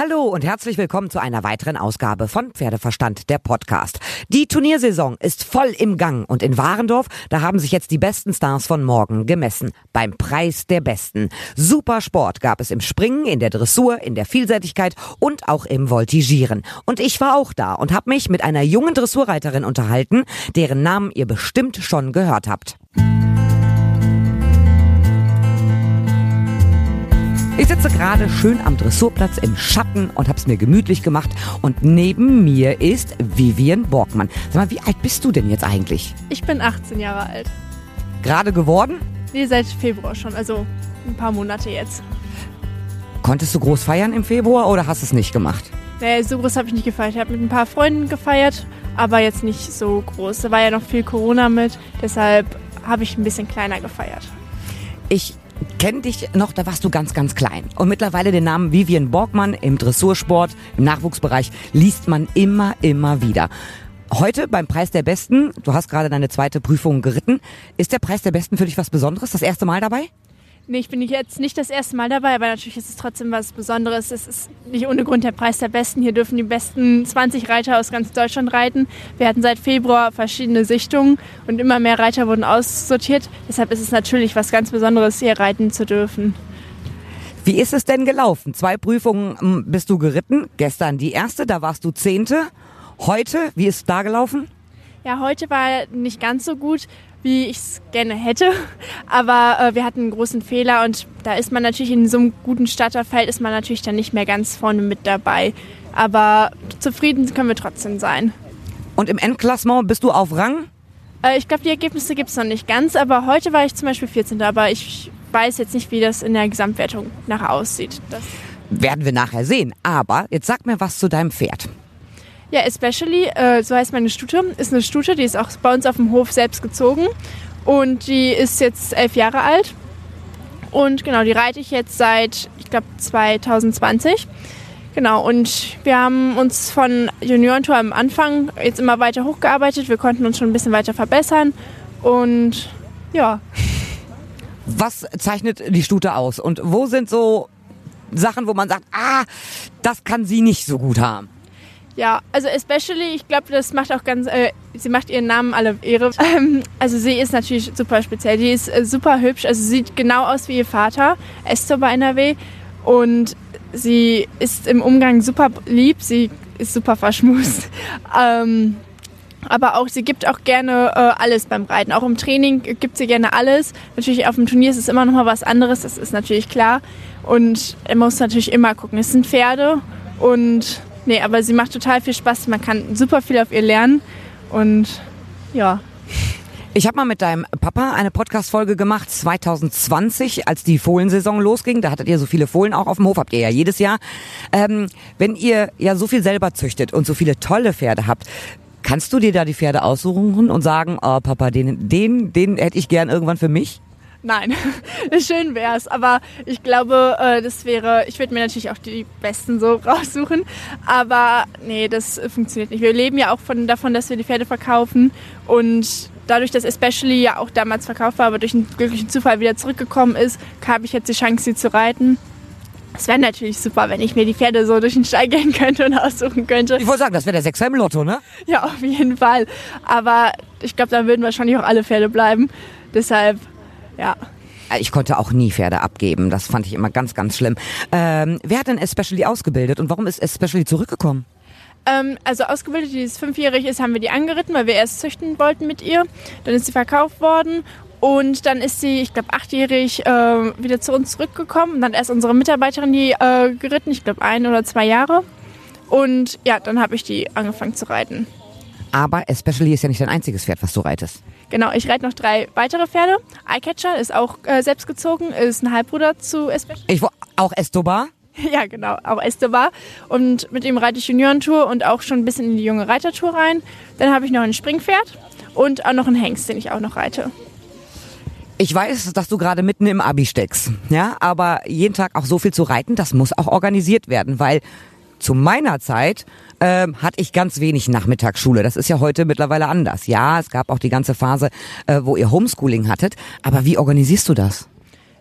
Hallo und herzlich willkommen zu einer weiteren Ausgabe von Pferdeverstand, der Podcast. Die Turniersaison ist voll im Gang und in Warendorf, da haben sich jetzt die besten Stars von morgen gemessen. Beim Preis der Besten. Super Sport gab es im Springen, in der Dressur, in der Vielseitigkeit und auch im Voltigieren. Und ich war auch da und habe mich mit einer jungen Dressurreiterin unterhalten, deren Namen ihr bestimmt schon gehört habt. Ich sitze gerade schön am Dressurplatz im Schatten und habe es mir gemütlich gemacht. Und neben mir ist Vivian Borgmann. Sag mal, wie alt bist du denn jetzt eigentlich? Ich bin 18 Jahre alt. Gerade geworden? Nee, seit Februar schon, also ein paar Monate jetzt. Konntest du groß feiern im Februar oder hast du es nicht gemacht? Nee, so groß habe ich nicht gefeiert. Ich habe mit ein paar Freunden gefeiert, aber jetzt nicht so groß. Da war ja noch viel Corona mit, deshalb habe ich ein bisschen kleiner gefeiert. Ich kenne dich noch, da warst du ganz, ganz klein. Und mittlerweile den Namen Vivian Borgmann im Dressursport, im Nachwuchsbereich, liest man immer, immer wieder. Heute beim Preis der Besten, du hast gerade deine zweite Prüfung geritten. Ist der Preis der Besten für dich was Besonderes? Das erste Mal dabei? Nee, ich bin jetzt nicht das erste Mal dabei, aber natürlich ist es trotzdem was Besonderes. Es ist nicht ohne Grund der Preis der Besten. Hier dürfen die besten 20 Reiter aus ganz Deutschland reiten. Wir hatten seit Februar verschiedene Sichtungen und immer mehr Reiter wurden aussortiert. Deshalb ist es natürlich was ganz Besonderes, hier reiten zu dürfen. Wie ist es denn gelaufen? Zwei Prüfungen hm, bist du geritten. Gestern die erste, da warst du Zehnte. Heute, wie ist es da gelaufen? Ja, heute war nicht ganz so gut wie ich es gerne hätte. Aber äh, wir hatten einen großen Fehler und da ist man natürlich in so einem guten Starterfeld ist man natürlich dann nicht mehr ganz vorne mit dabei. Aber zufrieden können wir trotzdem sein. Und im Endklassement bist du auf Rang? Äh, ich glaube, die Ergebnisse gibt es noch nicht ganz, aber heute war ich zum Beispiel 14. Aber ich weiß jetzt nicht, wie das in der Gesamtwertung nachher aussieht. Das Werden wir nachher sehen. Aber jetzt sag mir was zu deinem Pferd. Ja, Especially, äh, so heißt meine Stute, ist eine Stute, die ist auch bei uns auf dem Hof selbst gezogen. Und die ist jetzt elf Jahre alt. Und genau, die reite ich jetzt seit, ich glaube, 2020. Genau, und wir haben uns von Juniorentour am Anfang jetzt immer weiter hochgearbeitet. Wir konnten uns schon ein bisschen weiter verbessern. Und ja. Was zeichnet die Stute aus? Und wo sind so Sachen, wo man sagt, ah, das kann sie nicht so gut haben? Ja, also especially, ich glaube, das macht auch ganz, äh, sie macht ihren Namen alle Ehre. Ähm, also sie ist natürlich super speziell. Die ist äh, super hübsch, also sieht genau aus wie ihr Vater, Esther bei NRW. Und sie ist im Umgang super lieb, sie ist super verschmust. ähm, aber auch, sie gibt auch gerne äh, alles beim Reiten. Auch im Training gibt sie gerne alles. Natürlich auf dem Turnier ist es immer noch mal was anderes, das ist natürlich klar. Und er muss natürlich immer gucken. Es sind Pferde und Nee, aber sie macht total viel Spaß. Man kann super viel auf ihr lernen. Und ja. Ich habe mal mit deinem Papa eine Podcast-Folge gemacht, 2020, als die Fohlensaison losging. Da hattet ihr so viele Fohlen auch auf dem Hof, habt ihr ja jedes Jahr. Ähm, wenn ihr ja so viel selber züchtet und so viele tolle Pferde habt, kannst du dir da die Pferde aussuchen und sagen, oh Papa, den, den, den hätte ich gern irgendwann für mich? Nein, schön wär's, aber ich glaube, äh, das wäre, ich würde mir natürlich auch die besten so raussuchen, aber nee, das funktioniert nicht. Wir leben ja auch von, davon, dass wir die Pferde verkaufen und dadurch, dass Especially ja auch damals verkauft war, aber durch einen glücklichen Zufall wieder zurückgekommen ist, habe ich jetzt die Chance, sie zu reiten. Es wäre natürlich super, wenn ich mir die Pferde so durch den Stall gehen könnte und aussuchen könnte. Ich wollte sagen, das wäre der Sechser im Lotto, ne? Ja, auf jeden Fall. Aber ich glaube, dann würden wahrscheinlich auch alle Pferde bleiben. Deshalb ja. Ich konnte auch nie Pferde abgeben. Das fand ich immer ganz, ganz schlimm. Ähm, wer hat denn Especially ausgebildet und warum ist Especially zurückgekommen? Ähm, also ausgebildet, die ist fünfjährig ist, haben wir die angeritten, weil wir erst züchten wollten mit ihr. Dann ist sie verkauft worden und dann ist sie, ich glaube, achtjährig äh, wieder zu uns zurückgekommen. Und dann erst unsere Mitarbeiterin die äh, geritten, ich glaube ein oder zwei Jahre. Und ja, dann habe ich die angefangen zu reiten. Aber Especially ist ja nicht dein einziges Pferd, was du reitest. Genau, ich reite noch drei weitere Pferde. Eyecatcher ist auch äh, selbstgezogen, ist ein Halbbruder zu Especially. Ich auch Estobar? Ja, genau, auch Estobar. Und mit ihm reite ich Juniorentour und auch schon ein bisschen in die junge Reitertour rein. Dann habe ich noch ein Springpferd und auch noch einen Hengst, den ich auch noch reite. Ich weiß, dass du gerade mitten im Abi steckst, ja, aber jeden Tag auch so viel zu reiten, das muss auch organisiert werden, weil zu meiner Zeit ähm, hatte ich ganz wenig Nachmittagsschule. Das ist ja heute mittlerweile anders. Ja, es gab auch die ganze Phase, äh, wo ihr Homeschooling hattet. Aber wie organisierst du das?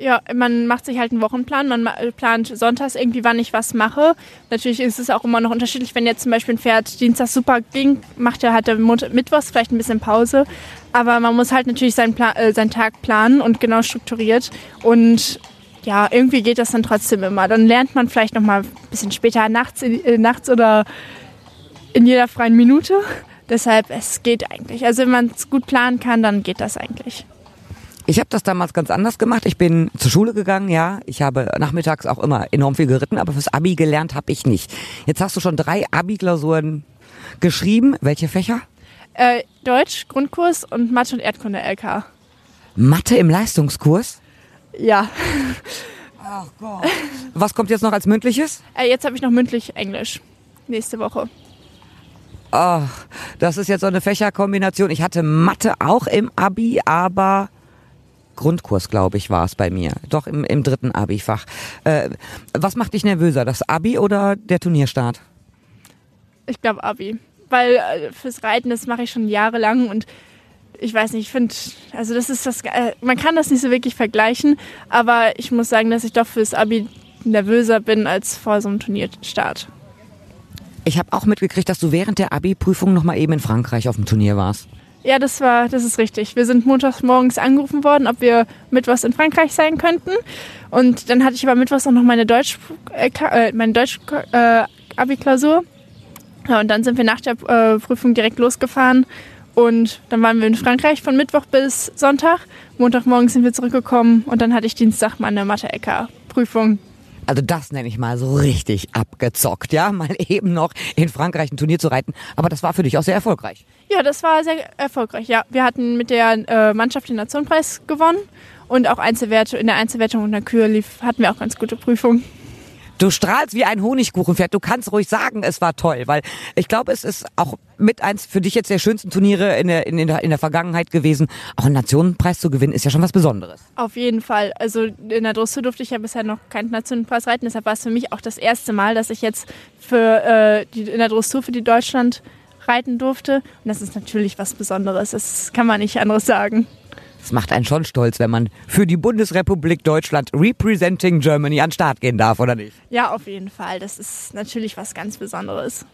Ja, man macht sich halt einen Wochenplan. Man plant sonntags irgendwie, wann ich was mache. Natürlich ist es auch immer noch unterschiedlich. Wenn jetzt zum Beispiel ein Pferd Dienstag super ging, macht er halt der Mittwochs vielleicht ein bisschen Pause. Aber man muss halt natürlich seinen, Plan, äh, seinen Tag planen und genau strukturiert. Und ja, irgendwie geht das dann trotzdem immer. Dann lernt man vielleicht noch mal ein bisschen später nachts, äh, nachts oder in jeder freien Minute. Deshalb, es geht eigentlich. Also wenn man es gut planen kann, dann geht das eigentlich. Ich habe das damals ganz anders gemacht. Ich bin zur Schule gegangen, ja. Ich habe nachmittags auch immer enorm viel geritten, aber fürs Abi gelernt habe ich nicht. Jetzt hast du schon drei Abi-Klausuren geschrieben. Welche Fächer? Äh, Deutsch, Grundkurs und Mathe und Erdkunde LK. Mathe im Leistungskurs? Ja. Ach Gott. Was kommt jetzt noch als mündliches? Äh, jetzt habe ich noch mündlich Englisch. Nächste Woche. Ach, das ist jetzt so eine Fächerkombination. Ich hatte Mathe auch im Abi, aber Grundkurs, glaube ich, war es bei mir. Doch im, im dritten Abi-Fach. Äh, was macht dich nervöser, das Abi oder der Turnierstart? Ich glaube Abi. Weil äh, fürs Reiten, das mache ich schon jahrelang und ich weiß nicht, ich finde, also das ist das, äh, man kann das nicht so wirklich vergleichen, aber ich muss sagen, dass ich doch fürs Abi nervöser bin als vor so einem Turnierstart. Ich habe auch mitgekriegt, dass du während der Abi-Prüfung noch mal eben in Frankreich auf dem Turnier warst. Ja, das war, das ist richtig. Wir sind montags morgens angerufen worden, ob wir mittwochs in Frankreich sein könnten. Und dann hatte ich aber mittwochs auch noch meine Deutsch, äh, äh meine Deutsch äh, Abi-Klausur. Ja, und dann sind wir nach der äh, Prüfung direkt losgefahren. Und dann waren wir in Frankreich von Mittwoch bis Sonntag. Montagmorgen sind wir zurückgekommen und dann hatte ich Dienstag meine Mathe-Ecker-Prüfung. Also das nenne ich mal so richtig abgezockt, ja, mal eben noch in Frankreich ein Turnier zu reiten. Aber das war für dich auch sehr erfolgreich. Ja, das war sehr erfolgreich. Ja, wir hatten mit der äh, Mannschaft den Nationenpreis gewonnen und auch Einzelwerte in der Einzelwertung und der Kür lief, hatten wir auch ganz gute Prüfungen. Du strahlst wie ein Honigkuchenpferd. Du kannst ruhig sagen, es war toll, weil ich glaube, es ist auch mit eins für dich jetzt der schönsten Turniere in der, in, der, in der Vergangenheit gewesen. Auch einen Nationenpreis zu gewinnen, ist ja schon was Besonderes. Auf jeden Fall. Also in der Dressur durfte ich ja bisher noch keinen Nationenpreis reiten. Deshalb war es für mich auch das erste Mal, dass ich jetzt für äh, die, in der Dressur für die Deutschland reiten durfte. Und das ist natürlich was Besonderes. Das kann man nicht anderes sagen. Es macht einen schon stolz, wenn man für die Bundesrepublik Deutschland Representing Germany an den Start gehen darf, oder nicht? Ja, auf jeden Fall. Das ist natürlich was ganz Besonderes.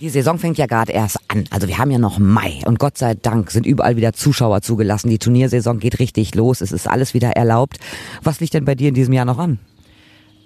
Die Saison fängt ja gerade erst an. Also wir haben ja noch Mai und Gott sei Dank sind überall wieder Zuschauer zugelassen. Die Turniersaison geht richtig los. Es ist alles wieder erlaubt. Was liegt denn bei dir in diesem Jahr noch an?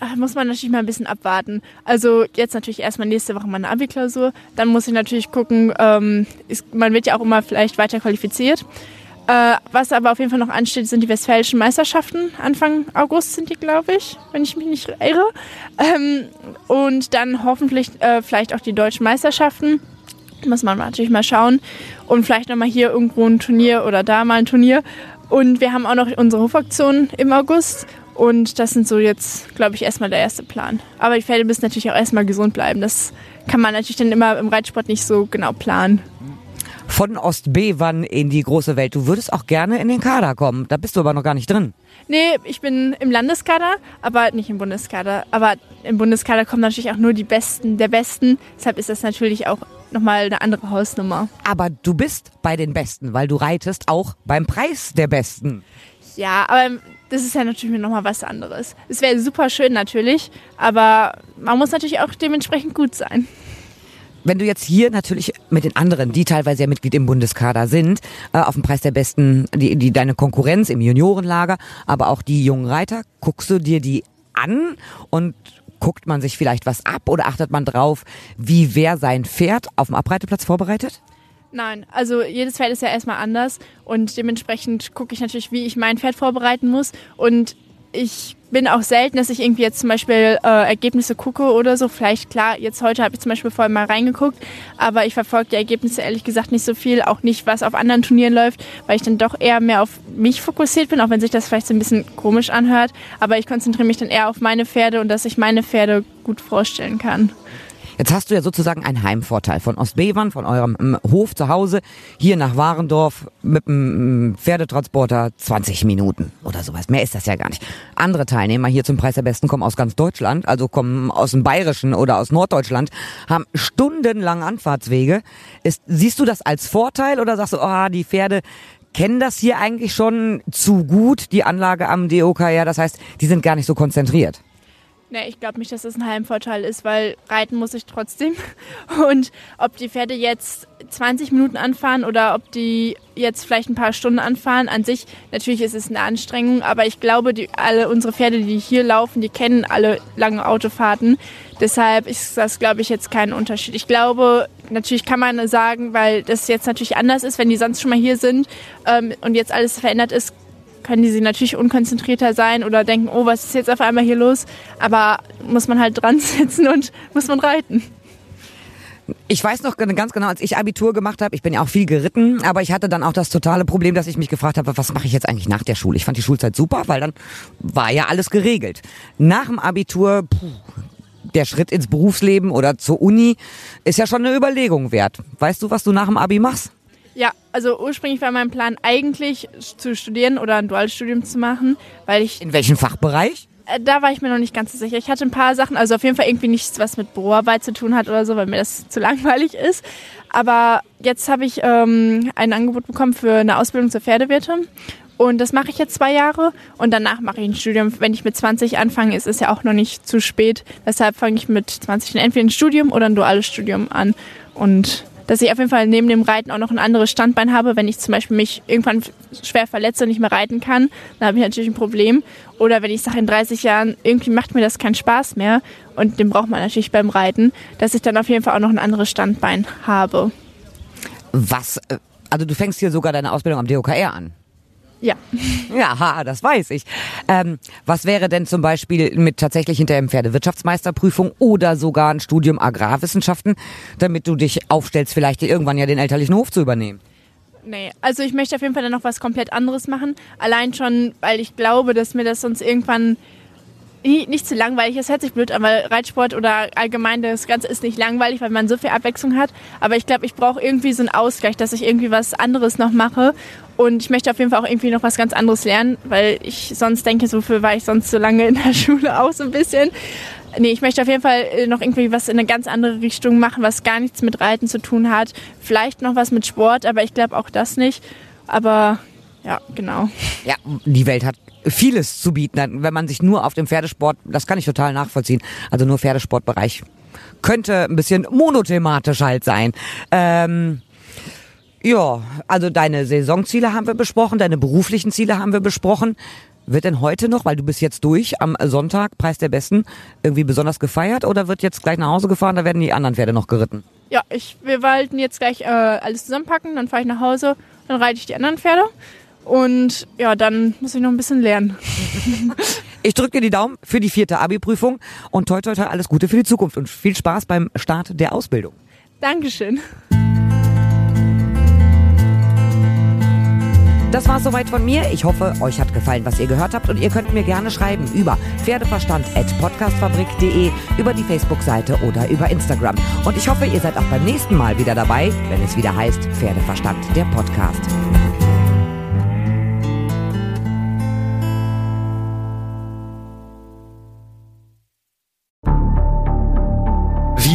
Ah, muss man natürlich mal ein bisschen abwarten. Also jetzt natürlich erstmal nächste Woche meine Abi-Klausur. Dann muss ich natürlich gucken, ähm, ist, man wird ja auch immer vielleicht weiter qualifiziert. Äh, was aber auf jeden Fall noch ansteht, sind die Westfälischen Meisterschaften. Anfang August sind die, glaube ich, wenn ich mich nicht irre. Ähm, und dann hoffentlich äh, vielleicht auch die deutschen Meisterschaften. Muss man natürlich mal schauen. Und vielleicht nochmal hier irgendwo ein Turnier oder da mal ein Turnier. Und wir haben auch noch unsere Hofaktion im August. Und das sind so jetzt, glaube ich, erstmal der erste Plan. Aber die Pferde müssen natürlich auch erstmal gesund bleiben. Das kann man natürlich dann immer im Reitsport nicht so genau planen von Ostbevern in die große Welt. Du würdest auch gerne in den Kader kommen. Da bist du aber noch gar nicht drin. Nee, ich bin im Landeskader, aber nicht im Bundeskader. Aber im Bundeskader kommen natürlich auch nur die Besten der Besten. Deshalb ist das natürlich auch nochmal eine andere Hausnummer. Aber du bist bei den Besten, weil du reitest auch beim Preis der Besten. Ja, aber das ist ja natürlich nochmal was anderes. Es wäre super schön natürlich, aber man muss natürlich auch dementsprechend gut sein wenn du jetzt hier natürlich mit den anderen, die teilweise ja Mitglied im Bundeskader sind, äh, auf dem Preis der Besten, die, die deine Konkurrenz im Juniorenlager, aber auch die jungen Reiter, guckst du dir die an und guckt man sich vielleicht was ab oder achtet man drauf, wie wer sein Pferd auf dem Abreiteplatz vorbereitet? Nein, also jedes Pferd ist ja erstmal anders und dementsprechend gucke ich natürlich, wie ich mein Pferd vorbereiten muss und ich bin auch selten, dass ich irgendwie jetzt zum Beispiel äh, Ergebnisse gucke oder so. Vielleicht klar, jetzt heute habe ich zum Beispiel vorher mal reingeguckt, aber ich verfolge die Ergebnisse ehrlich gesagt nicht so viel, auch nicht, was auf anderen Turnieren läuft, weil ich dann doch eher mehr auf mich fokussiert bin, auch wenn sich das vielleicht so ein bisschen komisch anhört. Aber ich konzentriere mich dann eher auf meine Pferde und dass ich meine Pferde gut vorstellen kann. Jetzt hast du ja sozusagen einen Heimvorteil von Ostbevern, von eurem ähm, Hof zu Hause, hier nach Warendorf mit einem Pferdetransporter 20 Minuten oder sowas. Mehr ist das ja gar nicht. Andere Teilnehmer hier zum Preis der Besten kommen aus ganz Deutschland, also kommen aus dem Bayerischen oder aus Norddeutschland, haben stundenlang Anfahrtswege. Ist, siehst du das als Vorteil oder sagst du, oh, die Pferde, kennen das hier eigentlich schon zu gut, die Anlage am DOKR. Das heißt, die sind gar nicht so konzentriert. Nee, ich glaube nicht, dass das ein Heimvorteil ist, weil reiten muss ich trotzdem. Und ob die Pferde jetzt 20 Minuten anfahren oder ob die jetzt vielleicht ein paar Stunden anfahren, an sich, natürlich ist es eine Anstrengung, aber ich glaube, die, alle unsere Pferde, die hier laufen, die kennen alle lange Autofahrten. Deshalb ist das, glaube ich, jetzt kein Unterschied. Ich glaube, natürlich kann man sagen, weil das jetzt natürlich anders ist, wenn die sonst schon mal hier sind ähm, und jetzt alles verändert ist, können die sie natürlich unkonzentrierter sein oder denken, oh, was ist jetzt auf einmal hier los? Aber muss man halt dran sitzen und muss man reiten. Ich weiß noch ganz genau, als ich Abitur gemacht habe, ich bin ja auch viel geritten, aber ich hatte dann auch das totale Problem, dass ich mich gefragt habe, was mache ich jetzt eigentlich nach der Schule? Ich fand die Schulzeit super, weil dann war ja alles geregelt. Nach dem Abitur, puh, der Schritt ins Berufsleben oder zur Uni ist ja schon eine Überlegung wert. Weißt du, was du nach dem Abi machst? Ja, also ursprünglich war mein Plan eigentlich zu studieren oder ein Dualstudium zu machen, weil ich. In welchem Fachbereich? Äh, da war ich mir noch nicht ganz so sicher. Ich hatte ein paar Sachen, also auf jeden Fall irgendwie nichts, was mit Büroarbeit zu tun hat oder so, weil mir das zu langweilig ist. Aber jetzt habe ich ähm, ein Angebot bekommen für eine Ausbildung zur Pferdewirtin. Und das mache ich jetzt zwei Jahre und danach mache ich ein Studium. Wenn ich mit 20 anfange, ist es ja auch noch nicht zu spät. Deshalb fange ich mit 20 entweder ein Studium oder ein duales Studium an. Und dass ich auf jeden Fall neben dem Reiten auch noch ein anderes Standbein habe. Wenn ich zum Beispiel mich irgendwann schwer verletze und nicht mehr reiten kann, dann habe ich natürlich ein Problem. Oder wenn ich sage, in 30 Jahren, irgendwie macht mir das keinen Spaß mehr und den braucht man natürlich beim Reiten, dass ich dann auf jeden Fall auch noch ein anderes Standbein habe. Was, äh, also du fängst hier sogar deine Ausbildung am DOKR an? Ja. Ja, das weiß ich. Ähm, was wäre denn zum Beispiel mit tatsächlich hinter dem Pferdewirtschaftsmeisterprüfung oder sogar ein Studium Agrarwissenschaften, damit du dich aufstellst, vielleicht irgendwann ja den elterlichen Hof zu übernehmen? Nee, also ich möchte auf jeden Fall dann noch was komplett anderes machen. Allein schon, weil ich glaube, dass mir das sonst irgendwann nicht zu langweilig ist, hört sich blöd an, weil Reitsport oder allgemein das Ganze ist nicht langweilig, weil man so viel Abwechslung hat. Aber ich glaube, ich brauche irgendwie so einen Ausgleich, dass ich irgendwie was anderes noch mache. Und ich möchte auf jeden Fall auch irgendwie noch was ganz anderes lernen, weil ich sonst denke, so viel war ich sonst so lange in der Schule auch so ein bisschen. Nee, ich möchte auf jeden Fall äh, noch irgendwie was in eine ganz andere Richtung machen, was gar nichts mit Reiten zu tun hat. Vielleicht noch was mit Sport, aber ich glaube auch das nicht. Aber ja, genau. Ja, die Welt hat vieles zu bieten, wenn man sich nur auf dem Pferdesport, das kann ich total nachvollziehen, also nur Pferdesportbereich könnte ein bisschen monothematisch halt sein. Ähm, ja, also deine Saisonziele haben wir besprochen, deine beruflichen Ziele haben wir besprochen. Wird denn heute noch, weil du bist jetzt durch, am Sonntag, Preis der Besten, irgendwie besonders gefeiert oder wird jetzt gleich nach Hause gefahren, da werden die anderen Pferde noch geritten? Ja, ich, wir wollten jetzt gleich äh, alles zusammenpacken, dann fahre ich nach Hause, dann reite ich die anderen Pferde und ja, dann muss ich noch ein bisschen lernen. Ich drücke dir die Daumen für die vierte Abi-Prüfung und toi toi toi alles Gute für die Zukunft und viel Spaß beim Start der Ausbildung. Dankeschön. Das war soweit von mir. Ich hoffe, euch hat gefallen, was ihr gehört habt und ihr könnt mir gerne schreiben über pferdeverstand.podcastfabrik.de, über die Facebook-Seite oder über Instagram. Und ich hoffe, ihr seid auch beim nächsten Mal wieder dabei, wenn es wieder heißt Pferdeverstand, der Podcast.